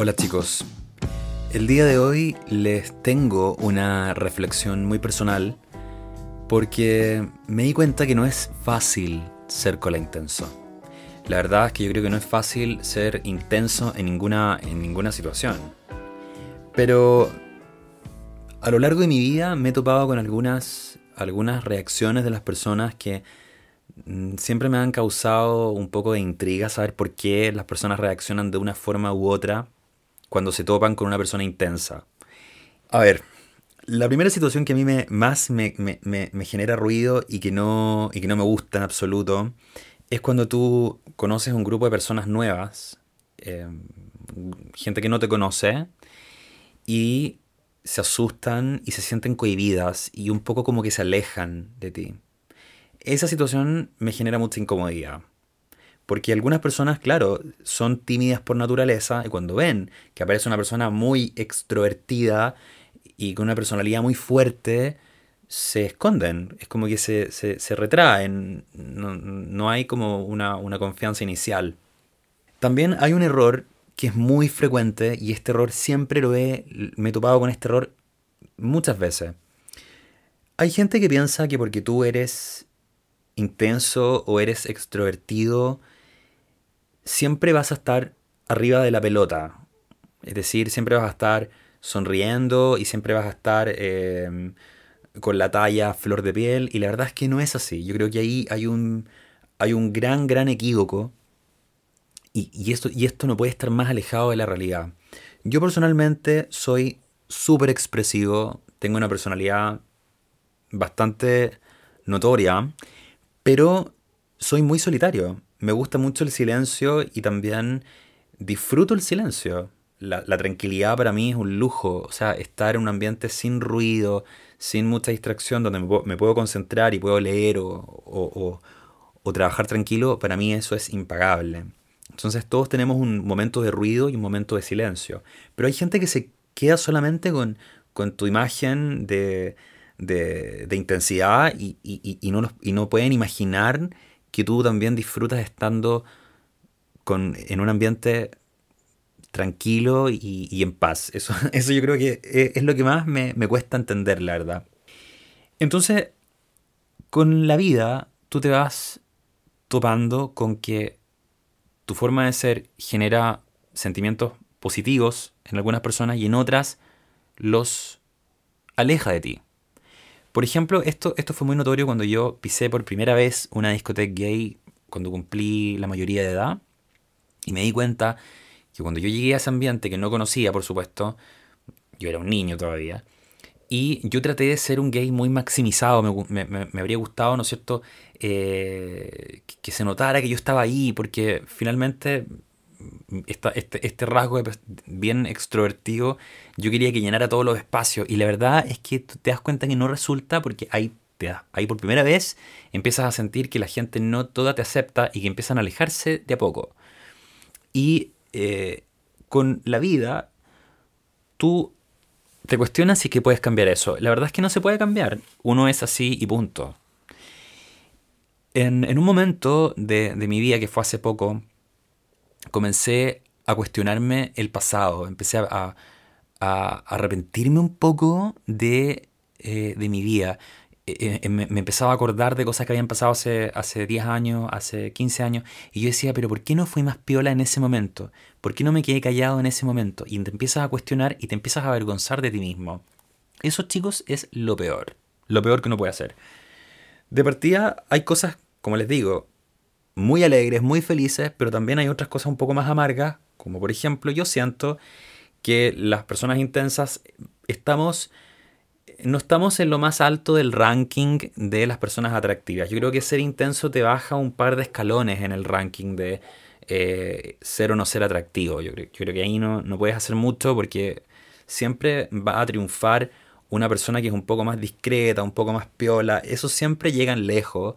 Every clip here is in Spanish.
Hola chicos, el día de hoy les tengo una reflexión muy personal porque me di cuenta que no es fácil ser cola intenso. La verdad es que yo creo que no es fácil ser intenso en ninguna, en ninguna situación. Pero a lo largo de mi vida me he topado con algunas, algunas reacciones de las personas que mm, siempre me han causado un poco de intriga saber por qué las personas reaccionan de una forma u otra cuando se topan con una persona intensa. A ver, la primera situación que a mí me, más me, genera ruido y que, no, y que no me gusta en absoluto es cuando tú conoces un grupo de personas nuevas, em, gente que no te conoce, y se asustan y se sienten cohibidas y un poco como que se alejan de ti. Esa situación me genera mucha incomodidad. Porque algunas personas, claro, son tímidas por naturaleza y cuando ven que aparece una persona muy extrovertida y con una personalidad muy fuerte, se esconden. Es como que se, retraen. No, hay como una, una confianza inicial. También hay un error que es muy frecuente y este error siempre lo he, me he topado con este error muchas veces. Hay gente que piensa que porque tú eres intenso o eres extrovertido, siempre vas a estar arriba de la pelota. Es decir, siempre vas a estar sonriendo y siempre vas a estar em, con la talla flor de piel. Y la verdad es que no es así. Yo creo que ahí hay un, hay un gran, gran equívoco. Y, esto, y esto no puede estar más alejado de la realidad. Yo personalmente soy súper expresivo. Tengo una personalidad bastante notoria. Pero soy muy solitario me gusta mucho el silencio y también disfruto el silencio. La, tranquilidad para mí es un lujo, o sea, estar en un ambiente sin ruido, sin mucha distracción, donde me, puedo concentrar y puedo leer o, trabajar tranquilo, para mí eso es impagable. Entonces todos tenemos un momento de ruido y un momento de silencio. Pero hay gente que se queda solamente con, con tu imagen de, intensidad y, no, y no pueden imaginar que tú también disfrutas estando con, en un ambiente tranquilo y, en paz. Eso, eso yo creo que es, lo que más me, cuesta entender, la verdad. Entonces, con la vida, tú te vas topando con que tu forma de ser genera sentimientos positivos en algunas personas y en otras los aleja de ti. Por ejemplo, esto, esto fue muy notorio cuando yo pisé por primera vez una discoteca gay cuando cumplí la mayoría de edad y me di cuenta que cuando yo llegué a ese ambiente que no conocía, por supuesto, yo era un niño todavía, y yo traté de ser un gay muy maximizado, me, me, habría gustado, ¿no es cierto?, eh, que se notara que yo estaba ahí, porque finalmente este, este rasgo bien extrovertido, yo quería que llenara todos los espacios. Y la verdad es que te das cuenta que no resulta porque ahí, te, ahí por primera vez empiezas a sentir que la gente no toda te acepta y que empiezan a alejarse de a poco. Y eh, con la vida, tú te cuestionas si que puedes cambiar eso. La verdad es que no se puede cambiar. Uno es así y punto. En, un momento de, de mi vida que fue hace poco, comencé a cuestionarme el pasado, empecé a, arrepentirme un poco de, eh, mi vida. Eh, eh, me, empezaba a acordar de cosas que habían pasado hace, hace 10 años, hace 15 años, y yo decía, pero ¿por qué no fui más piola en ese momento? ¿Por qué no me quedé callado en ese momento? Y te empiezas a cuestionar y te empiezas a avergonzar de ti mismo. Eso, chicos, es lo peor. Lo peor que uno puede hacer. De partida, hay cosas, como les digo, muy alegres, muy felices, pero también hay otras cosas un poco más amargas, como por ejemplo yo siento que las personas intensas estamos no estamos en lo más alto del ranking de las personas atractivas. Yo creo que ser intenso te baja un par de escalones en el ranking de eh, ser o no ser atractivo. Yo creo, que ahí no, no puedes hacer mucho porque siempre va a triunfar una persona que es un poco más discreta, un poco más piola. Eso siempre llegan lejos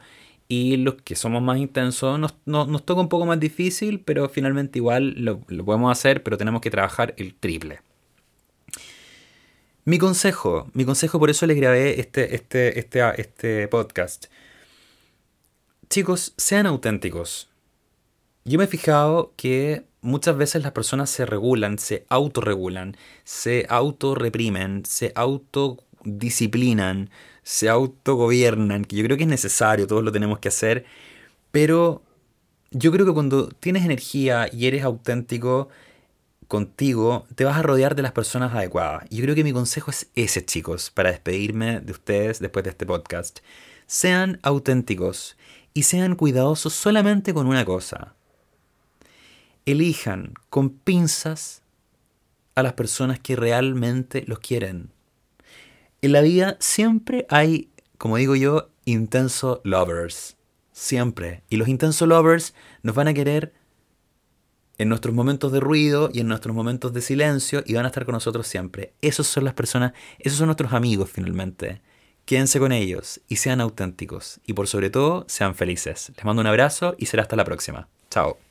y los que somos más intensos nos, nos, toca un poco más difícil, pero finalmente igual lo, podemos hacer, pero tenemos que trabajar el triple. Mi consejo, mi consejo, por eso les grabé este, este, este, este podcast. Chicos, sean auténticos. yo me he fijado que muchas veces las personas se regulan, se autorregulan, se autorreprimen, se autodisciplinan, se autogobiernan, que yo creo que es necesario, todos lo tenemos que hacer, pero yo creo que cuando tienes energía y eres auténtico contigo, te vas a rodear de las personas adecuadas. Y yo creo que mi consejo es ese, chicos, para despedirme de ustedes después de este podcast. Sean auténticos y sean cuidadosos solamente con una cosa elijan con pinzas a las personas que realmente los quieren. En la vida siempre hay, como digo yo, intenso lovers. Siempre. Y los intenso lovers nos van a querer en nuestros momentos de ruido y en nuestros momentos de silencio y van a estar con nosotros siempre. Esas son las personas, esos son nuestros amigos finalmente. Quédense con ellos y sean auténticos. Y por sobre todo, sean felices. Les mando un abrazo y será hasta la próxima. Chao.